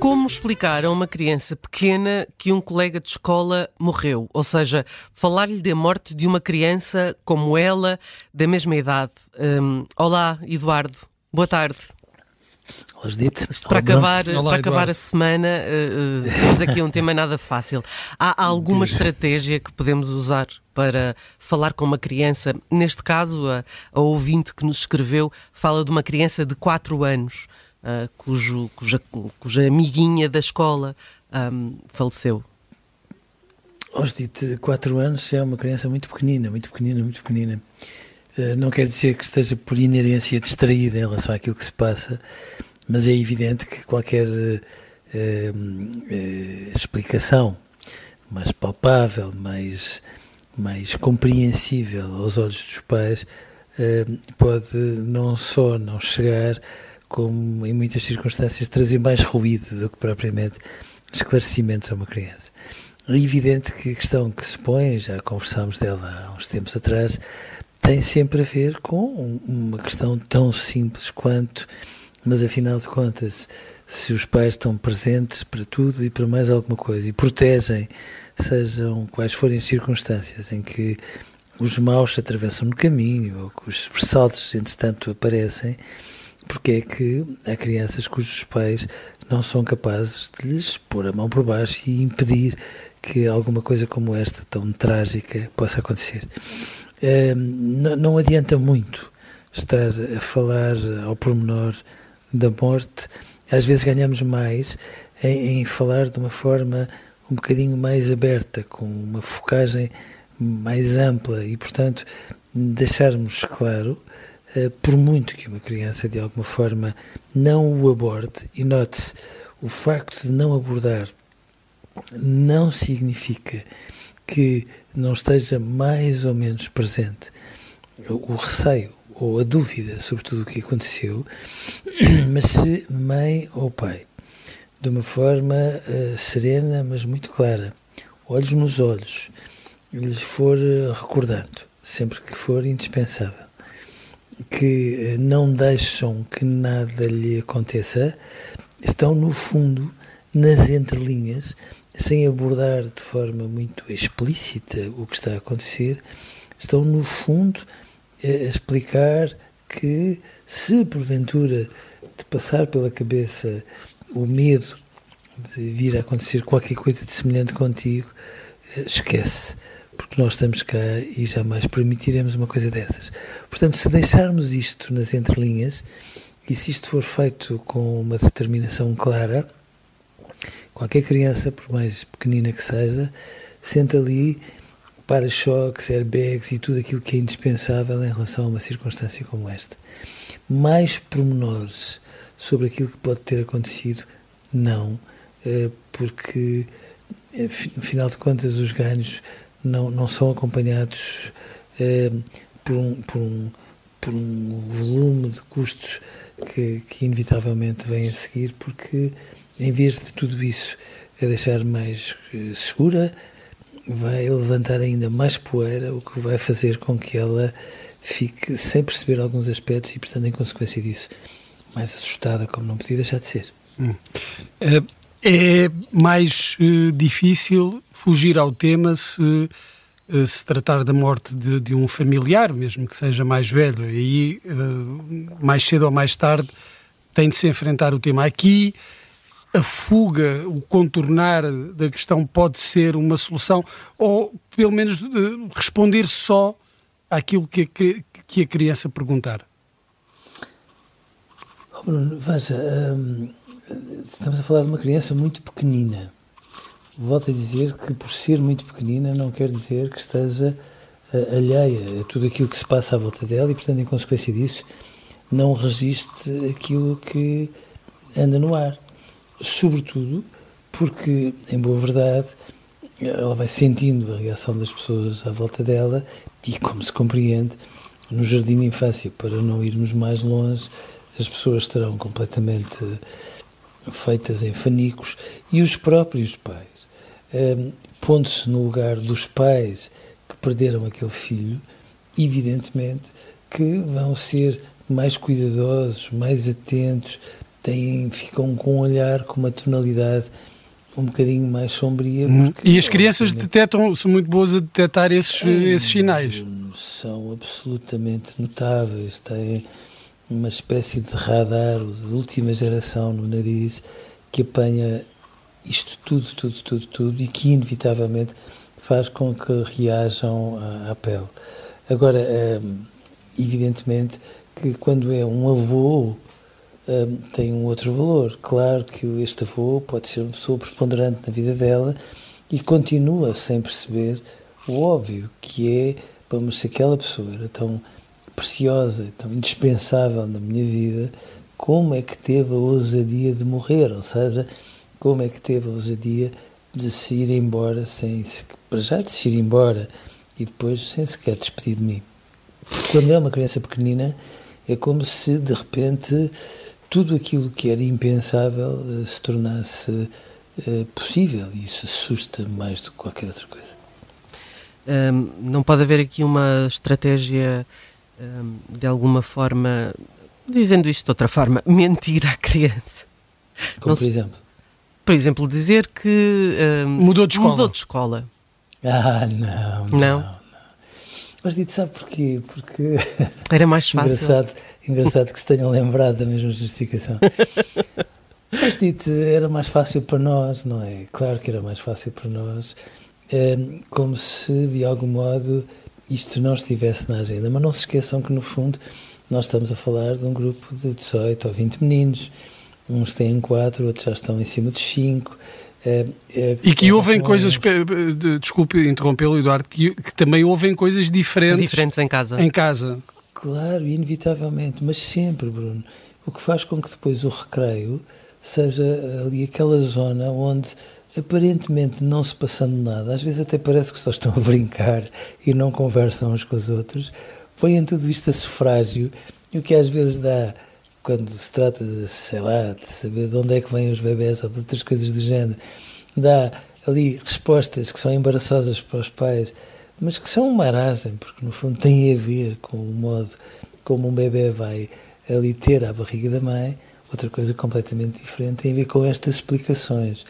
Como explicar a uma criança pequena que um colega de escola morreu? Ou seja, falar-lhe da morte de uma criança como ela, da mesma idade. Hum, olá, Eduardo. Boa tarde. Olá, Judite. Para acabar, Olá, para acabar a semana, uh, uh, temos aqui um tema nada fácil. Há alguma estratégia que podemos usar para falar com uma criança? Neste caso, a, a ouvinte que nos escreveu fala de uma criança de 4 anos, uh, cujo, cuja, cuja amiguinha da escola um, faleceu. Oh, Judite, 4 anos é uma criança muito pequenina, muito pequenina, muito pequenina. Eh, Não quer dizer que esteja por inerência distraída em relação àquilo que se passa, mas é evidente que qualquer eh, explicação mais palpável, mais, mais compreensível aos olhos dos pais pode não só não chegar, como em muitas circunstâncias trazer mais ruído do que propriamente esclarecimentos a uma criança. É evidente que a questão que se põe, já conversámos dela há uns tempos atrás, tem sempre a ver com um- uma questão tão simples quanto, mas afinal de contas, se os pais estão presentes para tudo e para mais alguma coisa e protegem, sejam quais forem as circunstâncias em que os maus se atravessam no caminho ou que os ressaltos, entretanto, aparecem, porque é que há crianças cujos pais não são capazes de lhes pôr a mão por baixo e impedir que alguma coisa como esta, tão trágica, possa acontecer. Não, não adianta muito estar a falar ao pormenor da morte, às vezes ganhamos mais em, em falar de uma forma um bocadinho mais aberta, com uma focagem mais ampla e, portanto, deixarmos claro, por muito que uma criança de alguma forma não o aborde, e note-se, o facto de não abordar não significa que não esteja mais ou menos presente o receio ou a dúvida sobre tudo o que aconteceu, mas se mãe ou pai, de uma forma eh, serena, mas muito clara, olhos nos olhos, lhes for eh, recordando, sempre que for indispensável, que eh, não deixam que nada lhe aconteça, estão no fundo, nas entrelinhas, sem abordar de forma muito explícita o que está a acontecer, estão no fundo a explicar que se porventura te passar pela cabeça o medo de vir a acontecer qualquer coisa de semelhante contigo, eh, esquece, porque nós estamos cá e jamais permitiremos uma coisa dessas. Portanto, se deixarmos isto nas entrelinhas e se isto for feito com uma determinação clara, qualquer criança, por mais pequenina que seja, sente ali para-choques, airbags e tudo aquilo que é indispensável em relação a uma circunstância como esta. Mais pormenores sobre aquilo que pode ter acontecido, não, eh, porque, eh, no final de contas, os ganhos não, não são acompanhados eh, por, um, por, um, por um volume de custos que, que inevitavelmente vem a seguir, porque em vez de tudo isso a deixar mais eh, segura, vai levantar ainda mais poeira, o que vai fazer com que ela fique sem perceber alguns aspectos e, portanto, em consequência disso, mais assustada, como não podia deixar de ser. Eh, É mais eh, difícil fugir ao tema se eh, se tratar da morte de, de um familiar, mesmo que seja mais velho. E aí, eh, mais cedo ou mais tarde, tem de se enfrentar o tema. Aqui, a fuga, o contornar da questão pode ser uma solução, ou pelo menos responder só àquilo que, que- que a criança perguntar? Oh Bruno, veja, hum, estamos a falar de uma criança muito pequenina. Volto a dizer que por ser muito pequenina não quer dizer que esteja uh, alheia a tudo aquilo que se passa à volta dela e, portanto, em consequência disso, não resiste aquilo que anda no ar. Sobretudo porque, em boa verdade, ela vai sentindo a reação das pessoas à volta dela e, como se compreende, no jardim de infância, para não irmos mais longe, as pessoas estarão completamente feitas em fanicos e os próprios pais, um, pondo-se no lugar dos pais que perderam aquele filho, evidentemente que vão ser mais cuidadosos, mais atentos, têm, ficam com um olhar, com uma tonalidade um bocadinho mais sombria. Hum. Porque, e as crianças detectam, são muito boas a detectar esses, é, esses sinais. São absolutamente notáveis, têm uma espécie de radar de última geração no nariz que apanha isto tudo, tudo, tudo, tudo e que inevitavelmente faz com que reajam à, pele. Agora, é, evidentemente que quando é um avô um, tem um outro valor. Claro que este avô pode ser uma pessoa preponderante na vida dela e continua sem perceber o óbvio, que é, vamos, se aquela pessoa era tão preciosa, tão indispensável na minha vida, como é que teve a ousadia de morrer? Ou seja, como é que teve a ousadia de se ir embora sem se, para já de se ir embora e depois sem sequer despedir de mim. Quando é uma criança pequenina, é como se de repente tudo aquilo que era impensável uh, se tornasse uh, possível e isso assusta mais do que qualquer outra coisa. Um, não pode haver aqui uma estratégia de alguma forma, dizendo isto de outra forma, mentir à criança. Como não por exemplo? Por exemplo, dizer que um, mudou de escola. Mudou de escola. Ah, não. Não? não. Mas dito, sabe porquê? Porque. Era mais fácil. Engraçado Engraçado que se tenham lembrado da mesma justificação. Mas dito, era mais fácil para nós, não é? Claro que era mais fácil para nós, é, como se de algum modo isto não estivesse na agenda. Mas não se esqueçam que no fundo nós estamos a falar de um grupo de 18 ou 20 meninos, uns têm 4, outros já estão em cima de 5. É, é, e que ouvem coisas, desculpe interrompê-lo, Eduardo, que, que, também ouvem coisas diferentes, diferentes em casa. Em casa. Claro, inevitavelmente, mas sempre, Bruno. O que faz com que depois o recreio seja ali aquela zona onde aparentemente não se passando nada, às vezes até parece que só estão a brincar e não conversam uns com os outros, põem tudo isto a sufrágio. E o que às vezes dá, quando se trata de, sei lá, de saber de onde é que vêm os bebés ou de outras coisas do género, dá ali respostas que são embaraçosas para os pais mas que são uma aragem, porque no fundo tem a ver com o modo como um bebê vai ali ter à barriga da mãe, outra coisa completamente diferente, tem a ver com estas explicações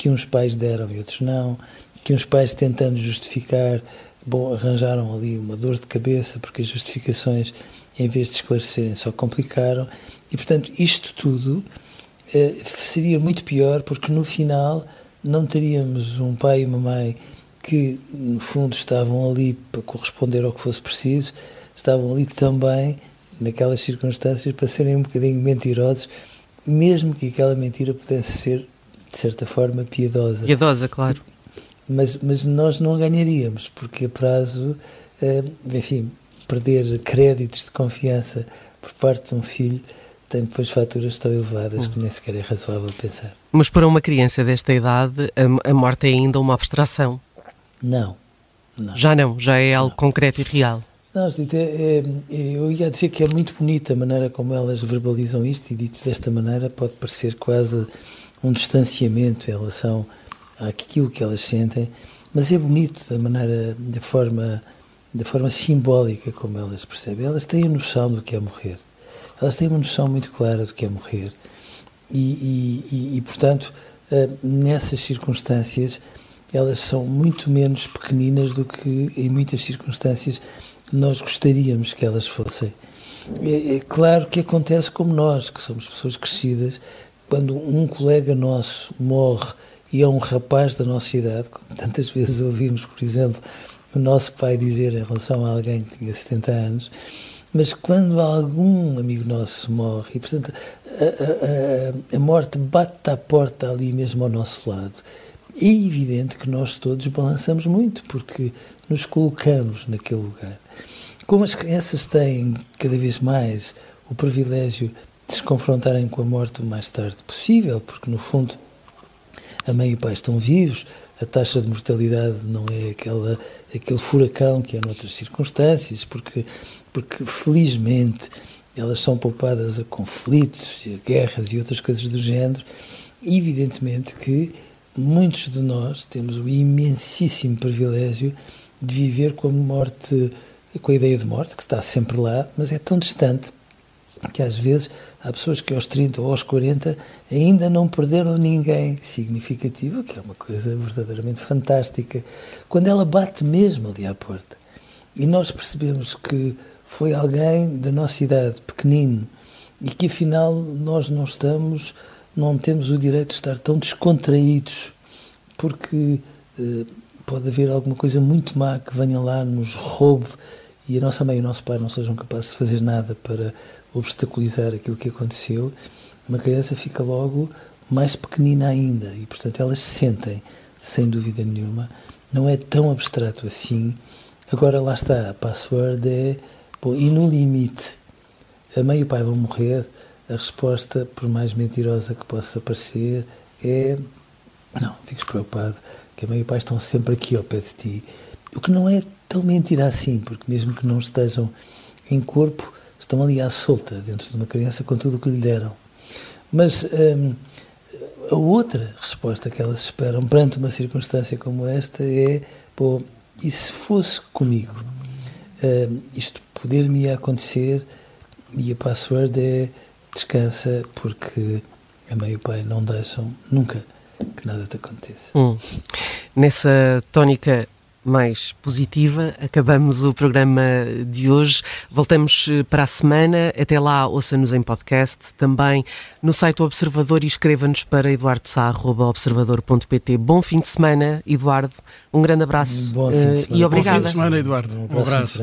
que uns pais deram e outros não, que uns pais tentando justificar, bom, arranjaram ali uma dor de cabeça, porque as justificações, em vez de esclarecerem, só complicaram, e portanto isto tudo eh, seria muito pior, porque no final não teríamos um pai e uma mãe que, no fundo, estavam ali para corresponder ao que fosse preciso, estavam ali também, naquelas circunstâncias, para serem um bocadinho mentirosos, mesmo que aquela mentira pudesse ser, de certa forma, piedosa. Piedosa, claro. Mas, mas nós não ganharíamos, porque a prazo, eh, enfim, perder créditos de confiança por parte de um filho tem depois faturas tão elevadas que nem sequer é razoável pensar. Mas para uma criança desta idade, a, a morte é ainda uma abstração. Não, não. Já não, já é algo não. concreto e real. Não, é, é, eu ia dizer que é muito bonita a maneira como elas verbalizam isto e dito desta maneira pode parecer quase um distanciamento em relação àquilo que elas sentem, mas é bonito da maneira, da forma, da forma simbólica como elas percebem. Elas têm a noção do que é morrer. Elas têm uma noção muito clara do que é morrer. E, e, e, e portanto, eh, nessas circunstâncias, elas são muito menos pequeninas do que em muitas circunstâncias nós gostaríamos que elas fossem. É, é, claro que acontece como nós, que somos pessoas crescidas, quando um colega nosso morre e é um rapaz da nossa idade, como tantas vezes ouvimos, por exemplo, o nosso pai dizer em relação a alguém que tinha 70 anos, Mas quando algum amigo nosso morre, e portanto a, a, a morte bate à porta ali mesmo ao nosso lado, é evidente que nós todos balançamos muito, porque nos colocamos naquele lugar. Como as crianças têm cada vez mais o privilégio de se confrontarem com a morte o mais tarde possível, porque no fundo a mãe e o pai estão vivos, a taxa de mortalidade não é aquela, aquele furacão que é noutras circunstâncias, porque, porque felizmente elas são poupadas a conflitos, a guerras e outras coisas do género. Evidentemente que muitos de nós temos o imensíssimo privilégio de viver com a morte, com a ideia de morte, que está sempre lá, mas é tão distante que às vezes há pessoas que aos 30 ou aos 40 ainda não perderam ninguém significativo, que é uma coisa verdadeiramente fantástica, quando ela bate mesmo ali à porta. E nós percebemos que foi alguém da nossa idade, pequenino, e que afinal nós não estamos, não temos o direito de estar tão descontraídos, porque eh, pode haver alguma coisa muito má que venha lá, nos roube, e a nossa mãe e o nosso pai não sejam capazes de fazer nada para obstaculizar aquilo que aconteceu, uma criança fica logo mais pequenina ainda e, portanto, elas sentem, sem dúvida nenhuma, não é tão abstrato assim. Agora, lá está, a password é, pô, e no limite, a mãe e o pai vão morrer, a resposta, por mais mentirosa que possa parecer, é não, fiques preocupado, que a mãe e o pai estão sempre aqui ao pé de ti. O que não é tão mentira assim, porque mesmo que não estejam em corpo, estão ali à solta dentro de uma criança com tudo o que lhe deram. Mas hum, a outra resposta que elas esperam perante uma circunstância como esta é: pô, e se fosse comigo? Hum, isto poder-me acontecer e a password é descansa porque a mãe e o pai não deixam nunca que nada te aconteça. Hum. Nessa tónica mais positiva. Acabamos o programa de hoje. Voltamos eh, para a semana. Até lá, ouça-nos em podcast, também no site do Observador e escreva-nos para eduardosá.observador.pt. Bom fim de semana, Eduardo. Um grande abraço Bom fim de eh, semana. e obrigada. Bom fim de semana, Eduardo. Um, Um abraço.